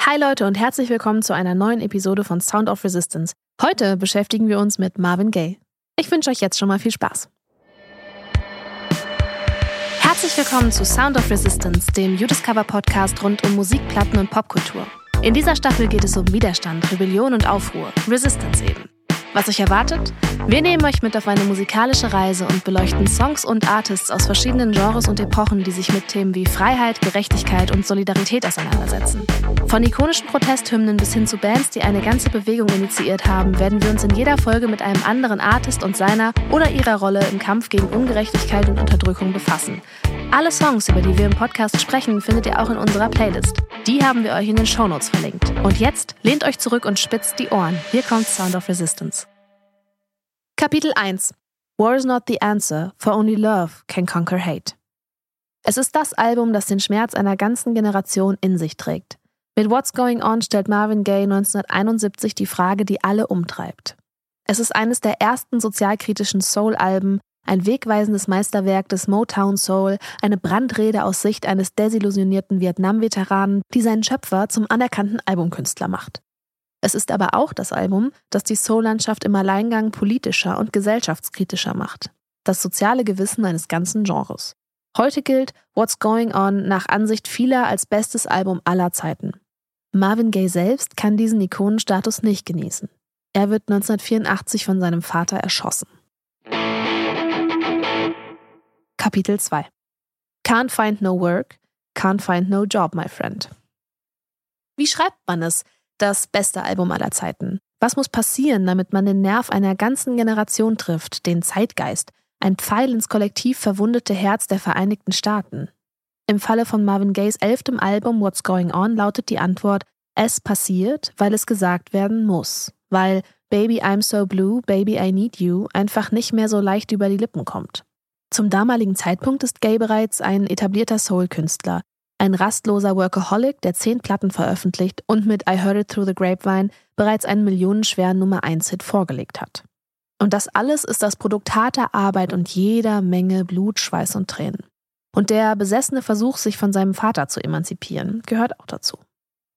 Hi Leute und herzlich willkommen zu einer neuen Episode von Sound of Resistance. Heute beschäftigen wir uns mit Marvin Gaye. Ich wünsche euch jetzt schon mal viel Spaß. Herzlich willkommen zu Sound of Resistance, dem U-Discover Podcast rund um Musikplatten und Popkultur. In dieser Staffel geht es um Widerstand, Rebellion und Aufruhr, Resistance eben. Was euch erwartet? Wir nehmen euch mit auf eine musikalische Reise und beleuchten Songs und Artists aus verschiedenen Genres und Epochen, die sich mit Themen wie Freiheit, Gerechtigkeit und Solidarität auseinandersetzen. Von ikonischen Protesthymnen bis hin zu Bands, die eine ganze Bewegung initiiert haben, werden wir uns in jeder Folge mit einem anderen Artist und seiner oder ihrer Rolle im Kampf gegen Ungerechtigkeit und Unterdrückung befassen. Alle Songs, über die wir im Podcast sprechen, findet ihr auch in unserer Playlist. Die haben wir euch in den Shownotes verlinkt. Und jetzt lehnt euch zurück und spitzt die Ohren. Hier kommt Sound of Resistance. Kapitel 1 War is not the answer, for only love can conquer hate. Es ist das Album, das den Schmerz einer ganzen Generation in sich trägt. Mit What's Going On stellt Marvin Gaye 1971 die Frage, die alle umtreibt. Es ist eines der ersten sozialkritischen Soul-Alben, ein wegweisendes Meisterwerk des Motown Soul, eine Brandrede aus Sicht eines desillusionierten Vietnam-Veteranen, die seinen Schöpfer zum anerkannten Albumkünstler macht. Es ist aber auch das Album, das die Soul-Landschaft im Alleingang politischer und gesellschaftskritischer macht. Das soziale Gewissen eines ganzen Genres. Heute gilt What's Going On nach Ansicht vieler als bestes Album aller Zeiten. Marvin Gaye selbst kann diesen Ikonenstatus nicht genießen. Er wird 1984 von seinem Vater erschossen. Kapitel 2 Can't find no work, can't find no job, my friend. Wie schreibt man es, das beste Album aller Zeiten. Was muss passieren, damit man den Nerv einer ganzen Generation trifft, den Zeitgeist, ein Pfeil ins kollektiv verwundete Herz der Vereinigten Staaten? Im Falle von Marvin Gayes elftem Album What's Going On lautet die Antwort, es passiert, weil es gesagt werden muss, weil Baby I'm so blue, Baby I need you einfach nicht mehr so leicht über die Lippen kommt. Zum damaligen Zeitpunkt ist Gay bereits ein etablierter Soul-Künstler, ein rastloser Workaholic, der zehn Platten veröffentlicht und mit I Heard It Through the Grapevine bereits einen millionenschweren Nummer 1 Hit vorgelegt hat. Und das alles ist das Produkt harter Arbeit und jeder Menge Blut, Schweiß und Tränen. Und der besessene Versuch, sich von seinem Vater zu emanzipieren, gehört auch dazu.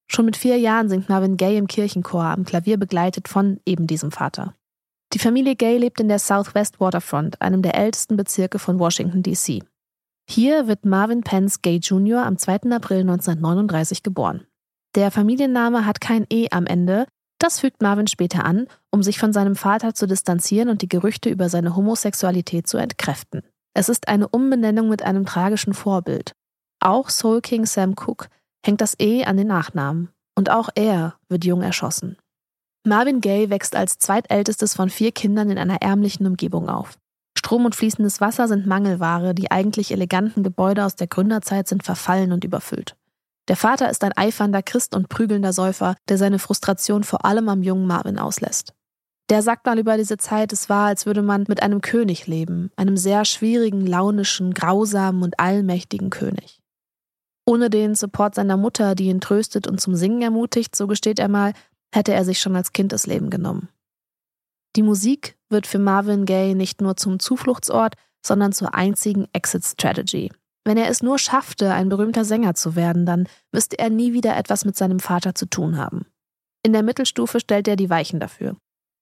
Schon mit vier Jahren singt Marvin Gaye im Kirchenchor am Klavier begleitet von eben diesem Vater. Die Familie Gay lebt in der Southwest Waterfront, einem der ältesten Bezirke von Washington, D.C. Hier wird Marvin Pence Gay Jr. am 2. April 1939 geboren. Der Familienname hat kein E am Ende, das fügt Marvin später an, um sich von seinem Vater zu distanzieren und die Gerüchte über seine Homosexualität zu entkräften. Es ist eine Umbenennung mit einem tragischen Vorbild. Auch Soul King Sam Cooke hängt das E an den Nachnamen. Und auch er wird jung erschossen. Marvin Gaye wächst als zweitältestes von vier Kindern in einer ärmlichen Umgebung auf. Strom und fließendes Wasser sind Mangelware, die eigentlich eleganten Gebäude aus der Gründerzeit sind verfallen und überfüllt. Der Vater ist ein eifernder Christ und prügelnder Säufer, der seine Frustration vor allem am jungen Marvin auslässt. Der sagt mal über diese Zeit, es war, als würde man mit einem König leben, einem sehr schwierigen, launischen, grausamen und allmächtigen König. Ohne den Support seiner Mutter, die ihn tröstet und zum Singen ermutigt, so gesteht er mal, hätte er sich schon als Kind das Leben genommen. Die Musik wird für Marvin Gaye nicht nur zum Zufluchtsort, sondern zur einzigen Exit-Strategy. Wenn er es nur schaffte, ein berühmter Sänger zu werden, dann müsste er nie wieder etwas mit seinem Vater zu tun haben. In der Mittelstufe stellt er die Weichen dafür.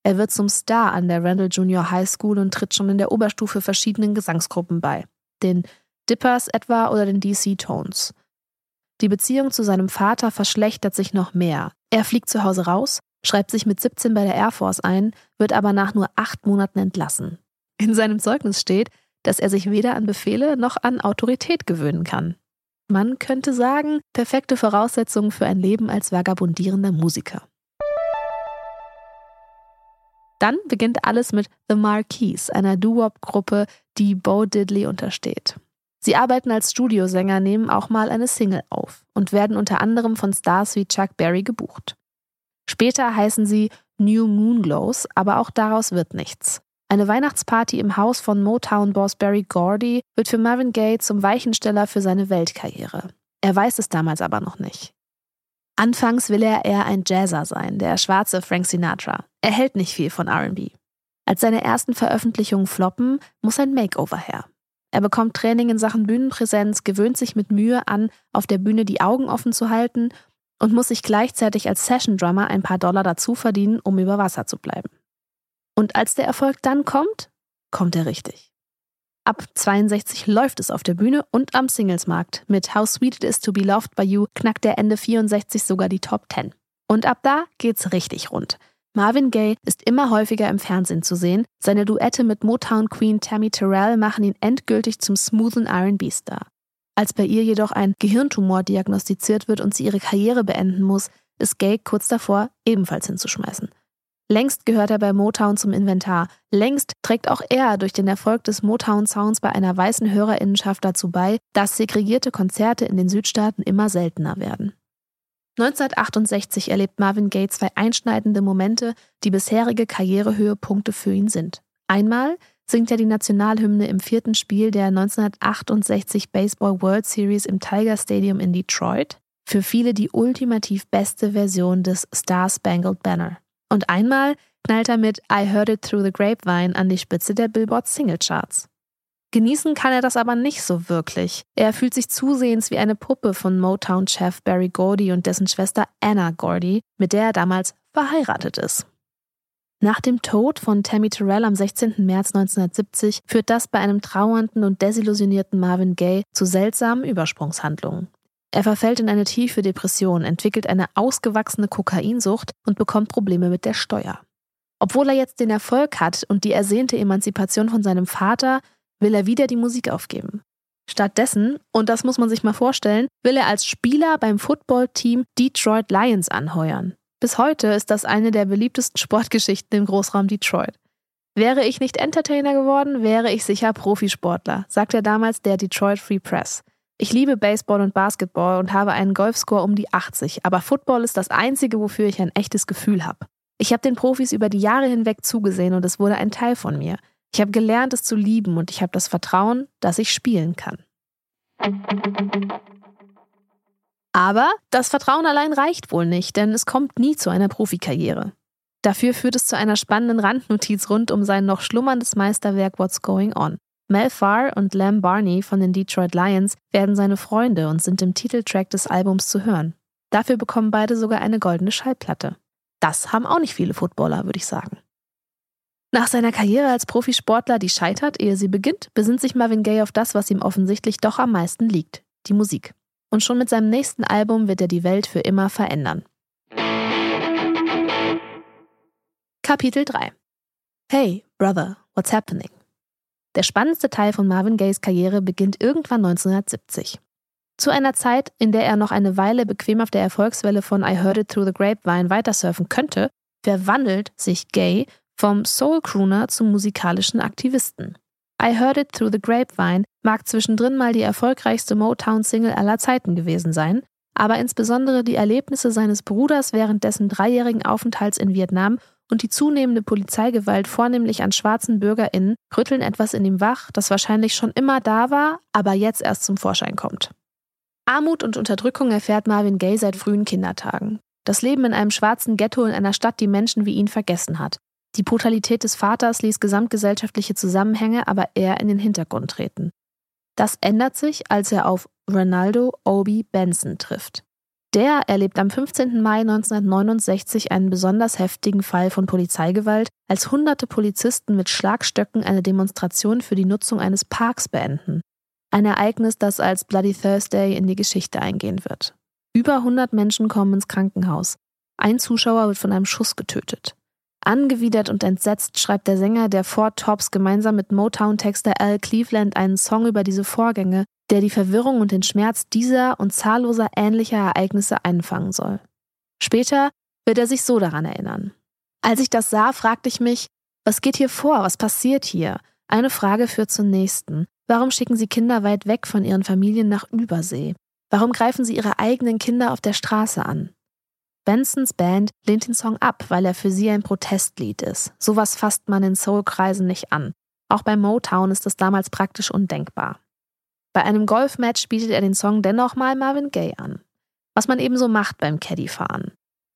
Er wird zum Star an der Randall Junior High School und tritt schon in der Oberstufe verschiedenen Gesangsgruppen bei. Den Dippers etwa oder den DC Tones. Die Beziehung zu seinem Vater verschlechtert sich noch mehr. Er fliegt zu Hause raus, schreibt sich mit 17 bei der Air Force ein, wird aber nach nur acht Monaten entlassen. In seinem Zeugnis steht, dass er sich weder an Befehle noch an Autorität gewöhnen kann. Man könnte sagen, perfekte Voraussetzungen für ein Leben als vagabundierender Musiker. Dann beginnt alles mit The Marquis, einer Doo-Wop-Gruppe, die Bo Diddley untersteht. Sie arbeiten als Studiosänger, nehmen auch mal eine Single auf und werden unter anderem von Stars wie Chuck Berry gebucht. Später heißen sie New Moon Glows, aber auch daraus wird nichts. Eine Weihnachtsparty im Haus von Motown-Boss Barry Gordy wird für Marvin Gaye zum Weichensteller für seine Weltkarriere. Er weiß es damals aber noch nicht. Anfangs will er eher ein Jazzer sein, der schwarze Frank Sinatra. Er hält nicht viel von RB. Als seine ersten Veröffentlichungen floppen, muss ein Makeover her. Er bekommt Training in Sachen Bühnenpräsenz, gewöhnt sich mit Mühe an, auf der Bühne die Augen offen zu halten und muss sich gleichzeitig als Session-Drummer ein paar Dollar dazu verdienen, um über Wasser zu bleiben. Und als der Erfolg dann kommt, kommt er richtig. Ab 62 läuft es auf der Bühne und am Singlesmarkt. Mit How Sweet It Is to Be Loved by You knackt er Ende 64 sogar die Top 10. Und ab da geht's richtig rund. Marvin Gaye ist immer häufiger im Fernsehen zu sehen. Seine Duette mit Motown Queen Tammy Terrell machen ihn endgültig zum smoothen R&B-Star. Als bei ihr jedoch ein Gehirntumor diagnostiziert wird und sie ihre Karriere beenden muss, ist Gaye kurz davor, ebenfalls hinzuschmeißen. Längst gehört er bei Motown zum Inventar. Längst trägt auch er durch den Erfolg des Motown-Sounds bei einer weißen Hörerinnenschaft dazu bei, dass segregierte Konzerte in den Südstaaten immer seltener werden. 1968 erlebt Marvin Gaye zwei einschneidende Momente, die bisherige Karrierehöhepunkte für ihn sind. Einmal singt er die Nationalhymne im vierten Spiel der 1968 Baseball World Series im Tiger Stadium in Detroit, für viele die ultimativ beste Version des Star Spangled Banner. Und einmal knallt er mit I Heard It Through the Grapevine an die Spitze der Billboard Singlecharts. Genießen kann er das aber nicht so wirklich. Er fühlt sich zusehends wie eine Puppe von Motown-Chef Barry Gordy und dessen Schwester Anna Gordy, mit der er damals verheiratet ist. Nach dem Tod von Tammy Terrell am 16. März 1970 führt das bei einem trauernden und desillusionierten Marvin Gaye zu seltsamen Übersprungshandlungen. Er verfällt in eine tiefe Depression, entwickelt eine ausgewachsene Kokainsucht und bekommt Probleme mit der Steuer. Obwohl er jetzt den Erfolg hat und die ersehnte Emanzipation von seinem Vater, will er wieder die Musik aufgeben. Stattdessen, und das muss man sich mal vorstellen, will er als Spieler beim Footballteam Detroit Lions anheuern. Bis heute ist das eine der beliebtesten Sportgeschichten im Großraum Detroit. Wäre ich nicht Entertainer geworden, wäre ich sicher Profisportler, sagte damals der Detroit Free Press. Ich liebe Baseball und Basketball und habe einen Golfscore um die 80, aber Football ist das einzige, wofür ich ein echtes Gefühl habe. Ich habe den Profis über die Jahre hinweg zugesehen und es wurde ein Teil von mir. Ich habe gelernt, es zu lieben und ich habe das Vertrauen, dass ich spielen kann. Aber das Vertrauen allein reicht wohl nicht, denn es kommt nie zu einer Profikarriere. Dafür führt es zu einer spannenden Randnotiz rund um sein noch schlummerndes Meisterwerk What's Going On. Mel Farr und Lam Barney von den Detroit Lions werden seine Freunde und sind im Titeltrack des Albums zu hören. Dafür bekommen beide sogar eine goldene Schallplatte. Das haben auch nicht viele Footballer, würde ich sagen. Nach seiner Karriere als Profisportler, die scheitert, ehe sie beginnt, besinnt sich Marvin Gaye auf das, was ihm offensichtlich doch am meisten liegt, die Musik. Und schon mit seinem nächsten Album wird er die Welt für immer verändern. Kapitel 3 Hey, Brother, what's happening? Der spannendste Teil von Marvin Gayes Karriere beginnt irgendwann 1970. Zu einer Zeit, in der er noch eine Weile bequem auf der Erfolgswelle von I Heard It Through the Grapevine weitersurfen könnte, verwandelt sich Gay vom Soul-Crooner zum musikalischen Aktivisten. I Heard It Through the Grapevine mag zwischendrin mal die erfolgreichste Motown-Single aller Zeiten gewesen sein, aber insbesondere die Erlebnisse seines Bruders während dessen dreijährigen Aufenthalts in Vietnam und die zunehmende Polizeigewalt vornehmlich an schwarzen BürgerInnen rütteln etwas in ihm wach, das wahrscheinlich schon immer da war, aber jetzt erst zum Vorschein kommt. Armut und Unterdrückung erfährt Marvin Gaye seit frühen Kindertagen. Das Leben in einem schwarzen Ghetto in einer Stadt, die Menschen wie ihn vergessen hat. Die Brutalität des Vaters ließ gesamtgesellschaftliche Zusammenhänge aber eher in den Hintergrund treten. Das ändert sich, als er auf Ronaldo Obi Benson trifft. Der erlebt am 15. Mai 1969 einen besonders heftigen Fall von Polizeigewalt, als hunderte Polizisten mit Schlagstöcken eine Demonstration für die Nutzung eines Parks beenden. Ein Ereignis, das als Bloody Thursday in die Geschichte eingehen wird. Über 100 Menschen kommen ins Krankenhaus. Ein Zuschauer wird von einem Schuss getötet. Angewidert und entsetzt schreibt der Sänger der Four Tops gemeinsam mit Motown-Texter Al Cleveland einen Song über diese Vorgänge, der die Verwirrung und den Schmerz dieser und zahlloser ähnlicher Ereignisse einfangen soll. Später wird er sich so daran erinnern. Als ich das sah, fragte ich mich, was geht hier vor, was passiert hier? Eine Frage führt zur nächsten. Warum schicken sie Kinder weit weg von ihren Familien nach Übersee? Warum greifen sie ihre eigenen Kinder auf der Straße an? Bensons Band lehnt den Song ab, weil er für sie ein Protestlied ist. Sowas fasst man in Soul-Kreisen nicht an. Auch bei Motown ist das damals praktisch undenkbar. Bei einem Golfmatch bietet er den Song dennoch mal Marvin Gaye an. Was man ebenso macht beim Caddy-Fahren.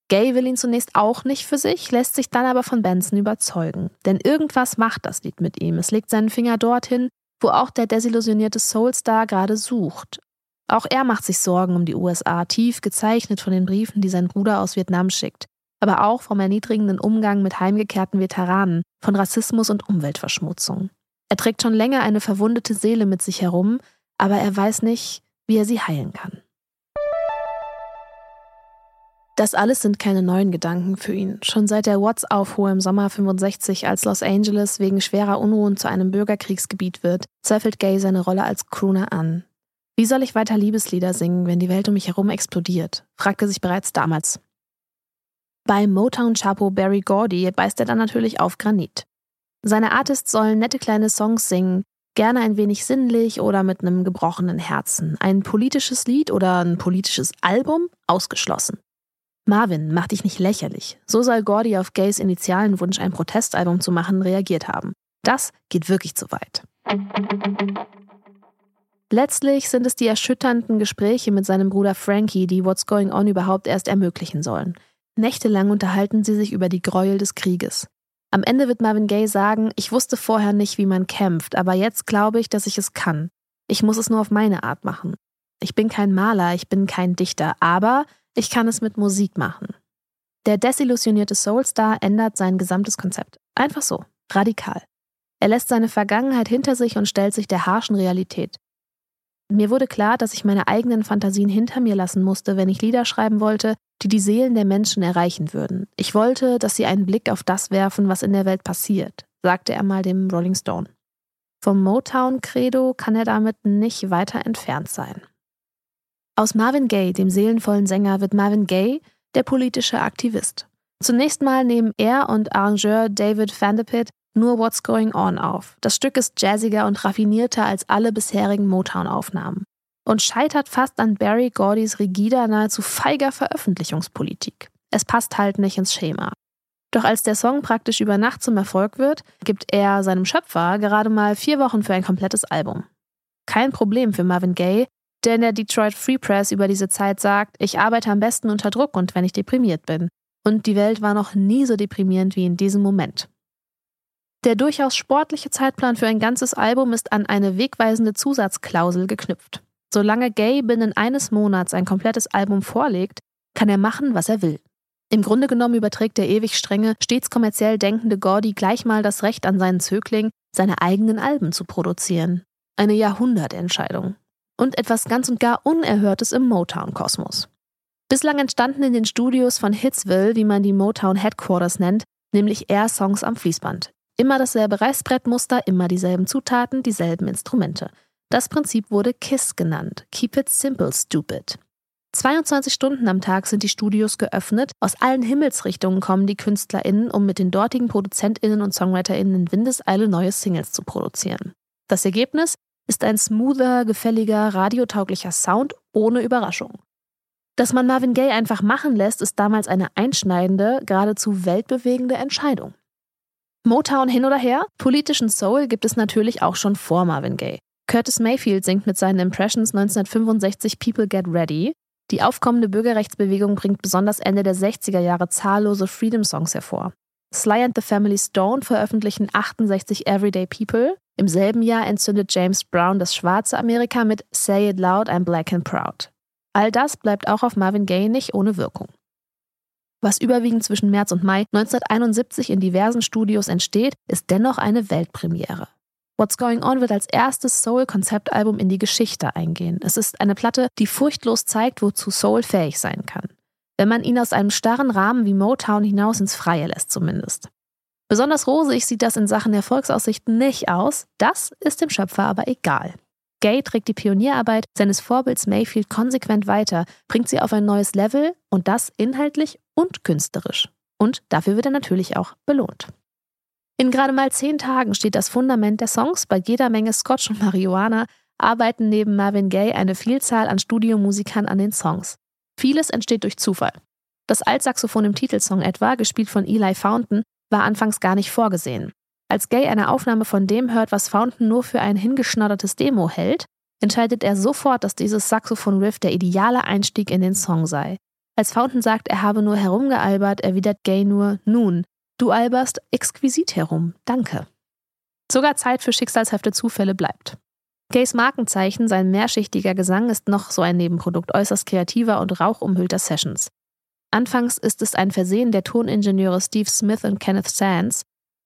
Gay will ihn zunächst auch nicht für sich, lässt sich dann aber von Benson überzeugen. Denn irgendwas macht das Lied mit ihm. Es legt seinen Finger dorthin, wo auch der desillusionierte Soulstar gerade sucht. Auch er macht sich Sorgen um die USA, tief gezeichnet von den Briefen, die sein Bruder aus Vietnam schickt, aber auch vom erniedrigenden Umgang mit heimgekehrten Veteranen, von Rassismus und Umweltverschmutzung. Er trägt schon länger eine verwundete Seele mit sich herum, aber er weiß nicht, wie er sie heilen kann. Das alles sind keine neuen Gedanken für ihn. Schon seit der Watts-Aufruhr im Sommer 65, als Los Angeles wegen schwerer Unruhen zu einem Bürgerkriegsgebiet wird, zweifelt Gay seine Rolle als Crooner an. Wie soll ich weiter Liebeslieder singen, wenn die Welt um mich herum explodiert? fragte sich bereits damals. Bei Motown Chapo Barry Gordy beißt er dann natürlich auf Granit. Seine Artists sollen nette kleine Songs singen, gerne ein wenig sinnlich oder mit einem gebrochenen Herzen. Ein politisches Lied oder ein politisches Album ausgeschlossen. Marvin, mach dich nicht lächerlich. So soll Gordy auf Gays initialen Wunsch, ein Protestalbum zu machen, reagiert haben. Das geht wirklich zu weit. Letztlich sind es die erschütternden Gespräche mit seinem Bruder Frankie, die What's Going On überhaupt erst ermöglichen sollen. Nächtelang unterhalten sie sich über die Gräuel des Krieges. Am Ende wird Marvin Gaye sagen, ich wusste vorher nicht, wie man kämpft, aber jetzt glaube ich, dass ich es kann. Ich muss es nur auf meine Art machen. Ich bin kein Maler, ich bin kein Dichter, aber ich kann es mit Musik machen. Der desillusionierte Soulstar ändert sein gesamtes Konzept. Einfach so, radikal. Er lässt seine Vergangenheit hinter sich und stellt sich der harschen Realität. Mir wurde klar, dass ich meine eigenen Fantasien hinter mir lassen musste, wenn ich Lieder schreiben wollte, die die Seelen der Menschen erreichen würden. Ich wollte, dass sie einen Blick auf das werfen, was in der Welt passiert, sagte er mal dem Rolling Stone. Vom Motown-Credo kann er damit nicht weiter entfernt sein. Aus Marvin Gaye, dem seelenvollen Sänger, wird Marvin Gaye der politische Aktivist. Zunächst mal nehmen er und Arrangeur David Vanderpit nur What's Going On auf. Das Stück ist jazziger und raffinierter als alle bisherigen Motown-Aufnahmen und scheitert fast an Barry Gordys rigider, nahezu feiger Veröffentlichungspolitik. Es passt halt nicht ins Schema. Doch als der Song praktisch über Nacht zum Erfolg wird, gibt er seinem Schöpfer gerade mal vier Wochen für ein komplettes Album. Kein Problem für Marvin Gaye, der in der Detroit Free Press über diese Zeit sagt, ich arbeite am besten unter Druck und wenn ich deprimiert bin. Und die Welt war noch nie so deprimierend wie in diesem Moment. Der durchaus sportliche Zeitplan für ein ganzes Album ist an eine wegweisende Zusatzklausel geknüpft. Solange Gay binnen eines Monats ein komplettes Album vorlegt, kann er machen, was er will. Im Grunde genommen überträgt der ewig strenge, stets kommerziell denkende Gordy gleich mal das Recht an seinen Zögling, seine eigenen Alben zu produzieren. Eine Jahrhundertentscheidung und etwas ganz und gar Unerhörtes im Motown-Kosmos. Bislang entstanden in den Studios von Hitsville, wie man die Motown Headquarters nennt, nämlich eher Songs am Fließband. Immer dasselbe Reißbrettmuster, immer dieselben Zutaten, dieselben Instrumente. Das Prinzip wurde KISS genannt. Keep it simple, stupid. 22 Stunden am Tag sind die Studios geöffnet. Aus allen Himmelsrichtungen kommen die KünstlerInnen, um mit den dortigen ProduzentInnen und SongwriterInnen in Windeseile neue Singles zu produzieren. Das Ergebnis? ist ein smoother, gefälliger, radiotauglicher Sound ohne Überraschung. Dass man Marvin Gaye einfach machen lässt, ist damals eine einschneidende, geradezu weltbewegende Entscheidung. Motown hin oder her, politischen Soul gibt es natürlich auch schon vor Marvin Gaye. Curtis Mayfield singt mit seinen Impressions 1965 People Get Ready. Die aufkommende Bürgerrechtsbewegung bringt besonders Ende der 60er Jahre zahllose Freedom-Songs hervor. Sly and the Family Stone veröffentlichen 68 Everyday People. Im selben Jahr entzündet James Brown das schwarze Amerika mit Say It Loud, I'm Black and Proud. All das bleibt auch auf Marvin Gaye nicht ohne Wirkung. Was überwiegend zwischen März und Mai 1971 in diversen Studios entsteht, ist dennoch eine Weltpremiere. What's Going On wird als erstes Soul-Konzeptalbum in die Geschichte eingehen. Es ist eine Platte, die furchtlos zeigt, wozu Soul fähig sein kann. Wenn man ihn aus einem starren Rahmen wie Motown hinaus ins Freie lässt zumindest. Besonders rosig sieht das in Sachen Erfolgsaussichten nicht aus, das ist dem Schöpfer aber egal. Gay trägt die Pionierarbeit seines Vorbilds Mayfield konsequent weiter, bringt sie auf ein neues Level und das inhaltlich und künstlerisch. Und dafür wird er natürlich auch belohnt. In gerade mal zehn Tagen steht das Fundament der Songs. Bei jeder Menge Scotch und Marihuana arbeiten neben Marvin Gaye eine Vielzahl an Studiomusikern an den Songs. Vieles entsteht durch Zufall. Das Altsaxophon im Titelsong etwa, gespielt von Eli Fountain, war anfangs gar nicht vorgesehen. Als Gay eine Aufnahme von dem hört, was Fountain nur für ein hingeschnoddertes Demo hält, entscheidet er sofort, dass dieses Saxophon-Riff der ideale Einstieg in den Song sei. Als Fountain sagt, er habe nur herumgealbert, erwidert Gay nur, nun, du alberst exquisit herum, danke. Sogar Zeit für schicksalshafte Zufälle bleibt. Gays Markenzeichen, sein mehrschichtiger Gesang, ist noch so ein Nebenprodukt äußerst kreativer und rauchumhüllter Sessions. Anfangs ist es ein Versehen der Toningenieure Steve Smith und Kenneth Sands,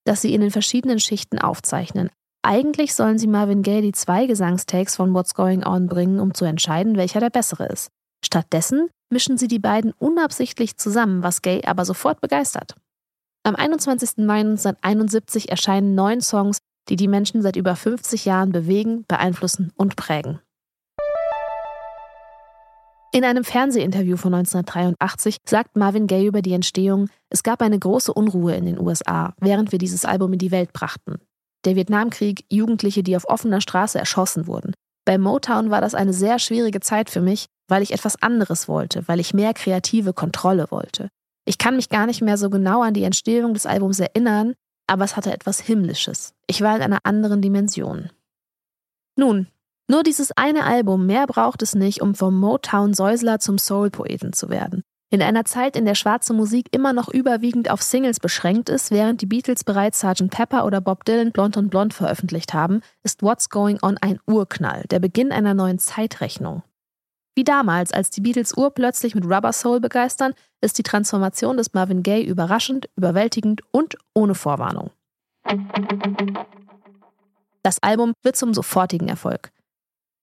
dass sie in den verschiedenen Schichten aufzeichnen. Eigentlich sollen sie Marvin Gaye die zwei Gesangstakes von What's Going On bringen, um zu entscheiden, welcher der bessere ist. Stattdessen mischen sie die beiden unabsichtlich zusammen, was Gay aber sofort begeistert. Am 21. Mai 1971 erscheinen neun Songs, die die Menschen seit über 50 Jahren bewegen, beeinflussen und prägen. In einem Fernsehinterview von 1983 sagt Marvin Gaye über die Entstehung, es gab eine große Unruhe in den USA, während wir dieses Album in die Welt brachten. Der Vietnamkrieg, Jugendliche, die auf offener Straße erschossen wurden. Bei Motown war das eine sehr schwierige Zeit für mich, weil ich etwas anderes wollte, weil ich mehr kreative Kontrolle wollte. Ich kann mich gar nicht mehr so genau an die Entstehung des Albums erinnern, aber es hatte etwas Himmlisches. Ich war in einer anderen Dimension. Nun, nur dieses eine Album, mehr braucht es nicht, um vom Motown-Säusler zum Soul-Poeten zu werden. In einer Zeit, in der schwarze Musik immer noch überwiegend auf Singles beschränkt ist, während die Beatles bereits Sgt. Pepper oder Bob Dylan Blond und Blond veröffentlicht haben, ist What's Going On ein Urknall, der Beginn einer neuen Zeitrechnung. Wie damals, als die Beatles urplötzlich mit Rubber Soul begeistern, ist die Transformation des Marvin Gaye überraschend, überwältigend und ohne Vorwarnung. Das Album wird zum sofortigen Erfolg.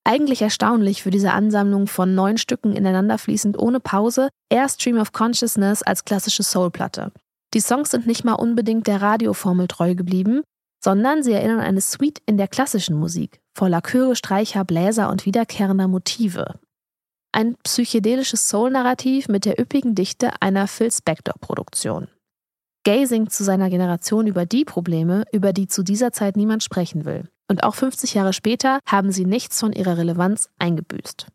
Eigentlich erstaunlich für diese Ansammlung von neun Stücken ineinanderfließend ohne Pause, eher Stream of Consciousness als klassische Soulplatte. Die Songs sind nicht mal unbedingt der Radioformel treu geblieben, sondern sie erinnern an eine Suite in der klassischen Musik, voller Chöre, Streicher, Bläser und wiederkehrender Motive. Ein psychedelisches Soul-Narrativ mit der üppigen Dichte einer Phil Spector-Produktion. Gay singt zu seiner Generation über die Probleme, über die zu dieser Zeit niemand sprechen will. Und auch 50 Jahre später haben sie nichts von ihrer Relevanz eingebüßt.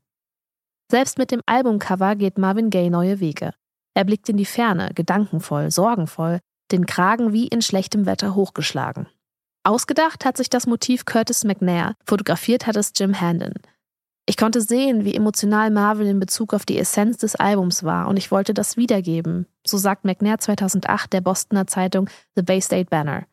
Selbst mit dem Albumcover geht Marvin Gaye neue Wege. Er blickt in die Ferne, gedankenvoll, sorgenvoll, den Kragen wie in schlechtem Wetter hochgeschlagen. Ausgedacht hat sich das Motiv Curtis McNair, fotografiert hat es Jim Handon. Ich konnte sehen, wie emotional Marvin in Bezug auf die Essenz des Albums war und ich wollte das wiedergeben, so sagt McNair 2008 der Bostoner Zeitung The Bay State Banner.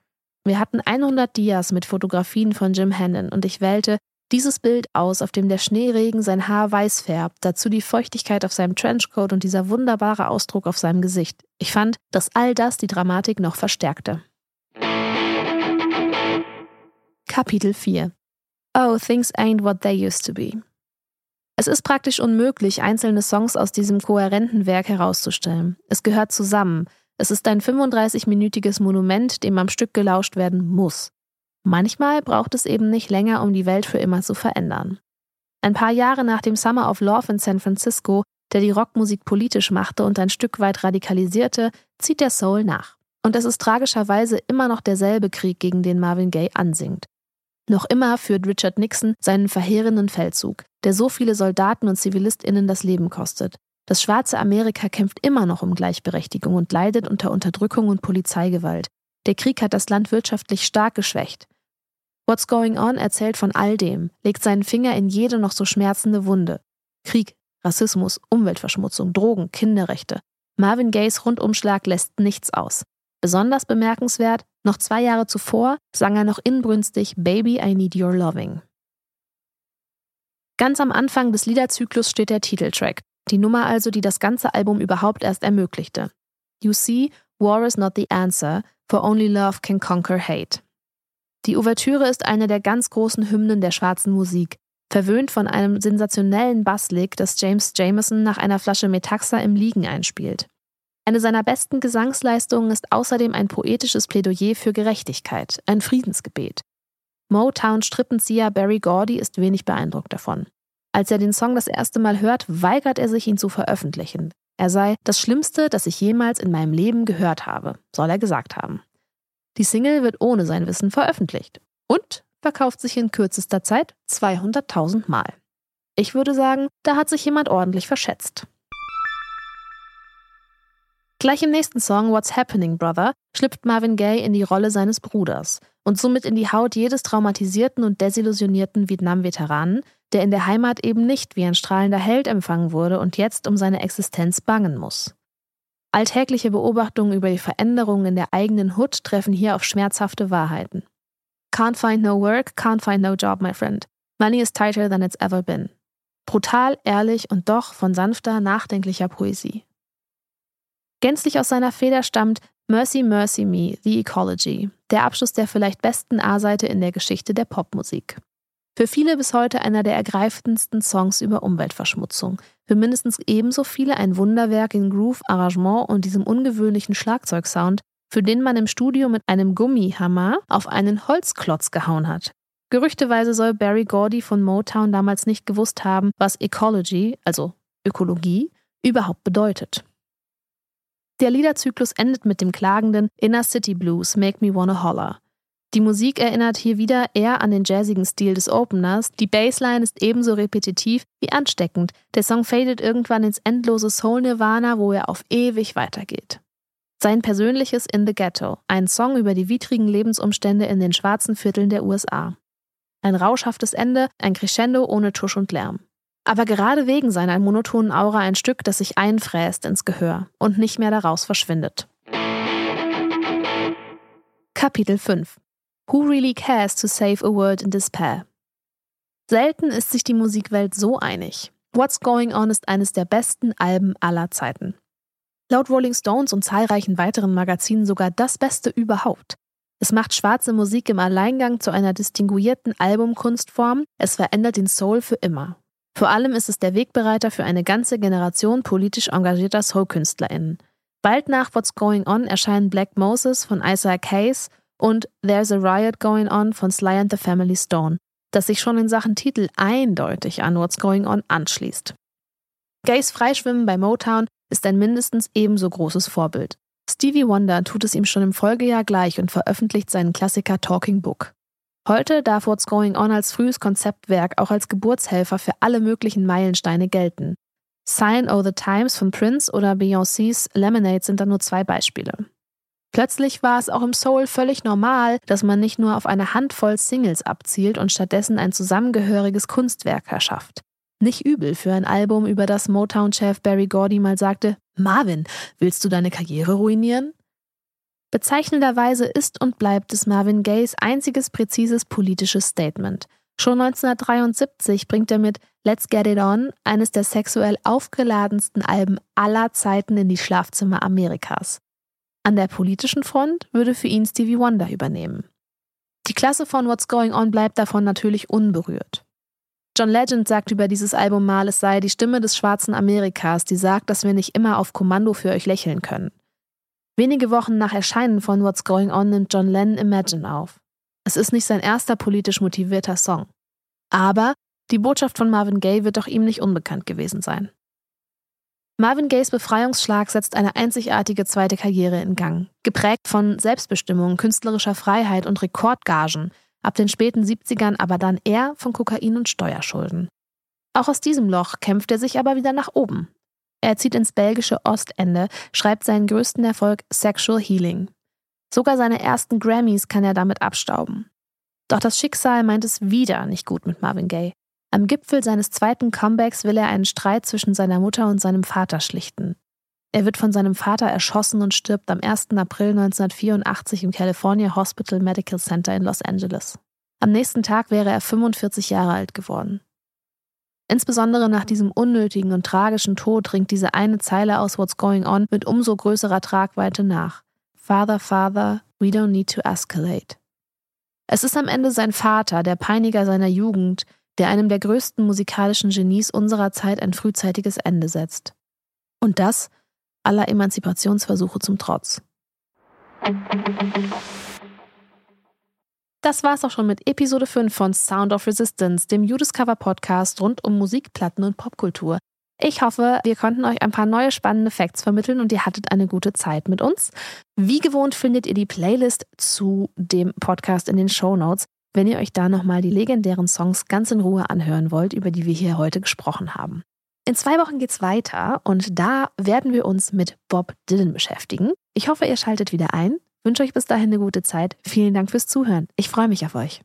Wir hatten 100 Dias mit Fotografien von Jim Hannon und ich wählte dieses Bild aus, auf dem der Schneeregen sein Haar weiß färbt, dazu die Feuchtigkeit auf seinem Trenchcoat und dieser wunderbare Ausdruck auf seinem Gesicht. Ich fand, dass all das die Dramatik noch verstärkte. Kapitel 4 Oh, things ain't what they used to be. Es ist praktisch unmöglich, einzelne Songs aus diesem kohärenten Werk herauszustellen. Es gehört zusammen, es ist ein 35-minütiges Monument, dem am Stück gelauscht werden muss. Manchmal braucht es eben nicht länger, um die Welt für immer zu verändern. Ein paar Jahre nach dem Summer of Love in San Francisco, der die Rockmusik politisch machte und ein Stück weit radikalisierte, zieht der Soul nach. Und es ist tragischerweise immer noch derselbe Krieg, gegen den Marvin Gaye ansingt. Noch immer führt Richard Nixon seinen verheerenden Feldzug, der so viele Soldaten und Zivilistinnen das Leben kostet. Das schwarze Amerika kämpft immer noch um Gleichberechtigung und leidet unter Unterdrückung und Polizeigewalt. Der Krieg hat das Land wirtschaftlich stark geschwächt. What's Going On erzählt von all dem, legt seinen Finger in jede noch so schmerzende Wunde. Krieg, Rassismus, Umweltverschmutzung, Drogen, Kinderrechte. Marvin Gayes Rundumschlag lässt nichts aus. Besonders bemerkenswert, noch zwei Jahre zuvor sang er noch inbrünstig Baby, I Need Your Loving. Ganz am Anfang des Liederzyklus steht der Titeltrack, die Nummer also, die das ganze Album überhaupt erst ermöglichte. You see, War is not the answer, for only love can conquer hate. Die Ouvertüre ist eine der ganz großen Hymnen der schwarzen Musik, verwöhnt von einem sensationellen Basslick, das James Jameson nach einer Flasche Metaxa im Liegen einspielt. Eine seiner besten Gesangsleistungen ist außerdem ein poetisches Plädoyer für Gerechtigkeit, ein Friedensgebet. Motown-Strippenzieher Barry Gordy ist wenig beeindruckt davon. Als er den Song das erste Mal hört, weigert er sich, ihn zu veröffentlichen. Er sei das Schlimmste, das ich jemals in meinem Leben gehört habe, soll er gesagt haben. Die Single wird ohne sein Wissen veröffentlicht und verkauft sich in kürzester Zeit 200.000 Mal. Ich würde sagen, da hat sich jemand ordentlich verschätzt. Gleich im nächsten Song What's Happening, Brother schlüpft Marvin Gaye in die Rolle seines Bruders und somit in die Haut jedes traumatisierten und desillusionierten Vietnam-Veteranen, der in der Heimat eben nicht wie ein strahlender Held empfangen wurde und jetzt um seine Existenz bangen muss. Alltägliche Beobachtungen über die Veränderungen in der eigenen Hut treffen hier auf schmerzhafte Wahrheiten. Can't find no work, can't find no job, my friend. Money is tighter than it's ever been. Brutal, ehrlich und doch von sanfter, nachdenklicher Poesie. Gänzlich aus seiner Feder stammt Mercy Mercy Me, The Ecology, der Abschluss der vielleicht besten A-Seite in der Geschichte der Popmusik. Für viele bis heute einer der ergreifendsten Songs über Umweltverschmutzung. Für mindestens ebenso viele ein Wunderwerk in Groove, Arrangement und diesem ungewöhnlichen Schlagzeugsound, für den man im Studio mit einem Gummihammer auf einen Holzklotz gehauen hat. Gerüchteweise soll Barry Gordy von Motown damals nicht gewusst haben, was Ecology, also Ökologie, überhaupt bedeutet. Der Liederzyklus endet mit dem klagenden Inner City Blues Make Me Wanna Holler. Die Musik erinnert hier wieder eher an den jazzigen Stil des Openers. Die Bassline ist ebenso repetitiv wie ansteckend. Der Song fadet irgendwann ins endlose Soul Nirvana, wo er auf ewig weitergeht. Sein persönliches In the Ghetto, ein Song über die widrigen Lebensumstände in den schwarzen Vierteln der USA. Ein rauschhaftes Ende, ein Crescendo ohne Tusch und Lärm aber gerade wegen seiner monotonen Aura ein Stück, das sich einfräst ins Gehör und nicht mehr daraus verschwindet. Kapitel 5 Who really cares to save a world in despair? Selten ist sich die Musikwelt so einig. What's Going On ist eines der besten Alben aller Zeiten. Laut Rolling Stones und zahlreichen weiteren Magazinen sogar das Beste überhaupt. Es macht schwarze Musik im Alleingang zu einer distinguierten Albumkunstform, es verändert den Soul für immer. Vor allem ist es der Wegbereiter für eine ganze Generation politisch engagierter Soul-KünstlerInnen. Bald nach What's Going On erscheinen Black Moses von Isaac Hayes und There's a Riot Going On von Sly and the Family Stone, das sich schon in Sachen Titel eindeutig an What's Going On anschließt. Gays Freischwimmen bei Motown ist ein mindestens ebenso großes Vorbild. Stevie Wonder tut es ihm schon im Folgejahr gleich und veröffentlicht seinen Klassiker Talking Book. Heute darf What's Going On als frühes Konzeptwerk auch als Geburtshelfer für alle möglichen Meilensteine gelten. Sign O' the Times von Prince oder Beyoncé's Lemonade sind da nur zwei Beispiele. Plötzlich war es auch im Soul völlig normal, dass man nicht nur auf eine Handvoll Singles abzielt und stattdessen ein zusammengehöriges Kunstwerk erschafft. Nicht übel für ein Album, über das Motown-Chef Barry Gordy mal sagte: Marvin, willst du deine Karriere ruinieren? Bezeichnenderweise ist und bleibt es Marvin Gayes einziges präzises politisches Statement. Schon 1973 bringt er mit Let's Get It On eines der sexuell aufgeladensten Alben aller Zeiten in die Schlafzimmer Amerikas. An der politischen Front würde für ihn Stevie Wonder übernehmen. Die Klasse von What's Going On bleibt davon natürlich unberührt. John Legend sagt über dieses Album mal, es sei die Stimme des schwarzen Amerikas, die sagt, dass wir nicht immer auf Kommando für euch lächeln können. Wenige Wochen nach Erscheinen von What's Going On nimmt John Lennon Imagine auf. Es ist nicht sein erster politisch motivierter Song. Aber die Botschaft von Marvin Gaye wird doch ihm nicht unbekannt gewesen sein. Marvin Gayes Befreiungsschlag setzt eine einzigartige zweite Karriere in Gang, geprägt von Selbstbestimmung, künstlerischer Freiheit und Rekordgagen, ab den späten 70ern aber dann eher von Kokain und Steuerschulden. Auch aus diesem Loch kämpft er sich aber wieder nach oben, er zieht ins belgische Ostende, schreibt seinen größten Erfolg Sexual Healing. Sogar seine ersten Grammys kann er damit abstauben. Doch das Schicksal meint es wieder nicht gut mit Marvin Gaye. Am Gipfel seines zweiten Comebacks will er einen Streit zwischen seiner Mutter und seinem Vater schlichten. Er wird von seinem Vater erschossen und stirbt am 1. April 1984 im California Hospital Medical Center in Los Angeles. Am nächsten Tag wäre er 45 Jahre alt geworden. Insbesondere nach diesem unnötigen und tragischen Tod ringt diese eine Zeile aus What's Going On mit umso größerer Tragweite nach. Father, Father, we don't need to escalate. Es ist am Ende sein Vater, der Peiniger seiner Jugend, der einem der größten musikalischen Genies unserer Zeit ein frühzeitiges Ende setzt. Und das aller Emanzipationsversuche zum Trotz. Das war's auch schon mit Episode 5 von Sound of Resistance, dem Judiscover Podcast rund um Musik, Platten und Popkultur. Ich hoffe, wir konnten euch ein paar neue spannende Facts vermitteln und ihr hattet eine gute Zeit mit uns. Wie gewohnt findet ihr die Playlist zu dem Podcast in den Show Notes, wenn ihr euch da nochmal die legendären Songs ganz in Ruhe anhören wollt, über die wir hier heute gesprochen haben. In zwei Wochen geht's weiter und da werden wir uns mit Bob Dylan beschäftigen. Ich hoffe, ihr schaltet wieder ein. Wünsche euch bis dahin eine gute Zeit. Vielen Dank fürs Zuhören. Ich freue mich auf euch.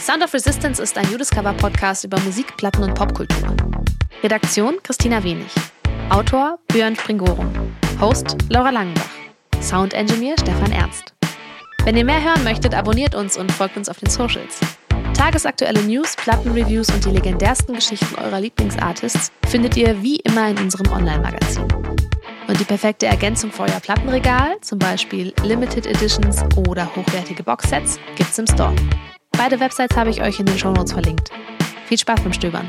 Sound of Resistance ist ein Judiscover-Podcast über Musik, Platten und Popkultur. Redaktion Christina Wenig. Autor Björn Springorum. Host Laura Langenbach. Sound Engineer Stefan Ernst. Wenn ihr mehr hören möchtet, abonniert uns und folgt uns auf den Socials. Tagesaktuelle News, Plattenreviews und die legendärsten Geschichten eurer Lieblingsartists findet ihr wie immer in unserem Online-Magazin. Und die perfekte Ergänzung für euer Plattenregal, zum Beispiel Limited Editions oder hochwertige Boxsets, gibt's im Store. Beide Websites habe ich euch in den Shownotes verlinkt. Viel Spaß beim Stöbern.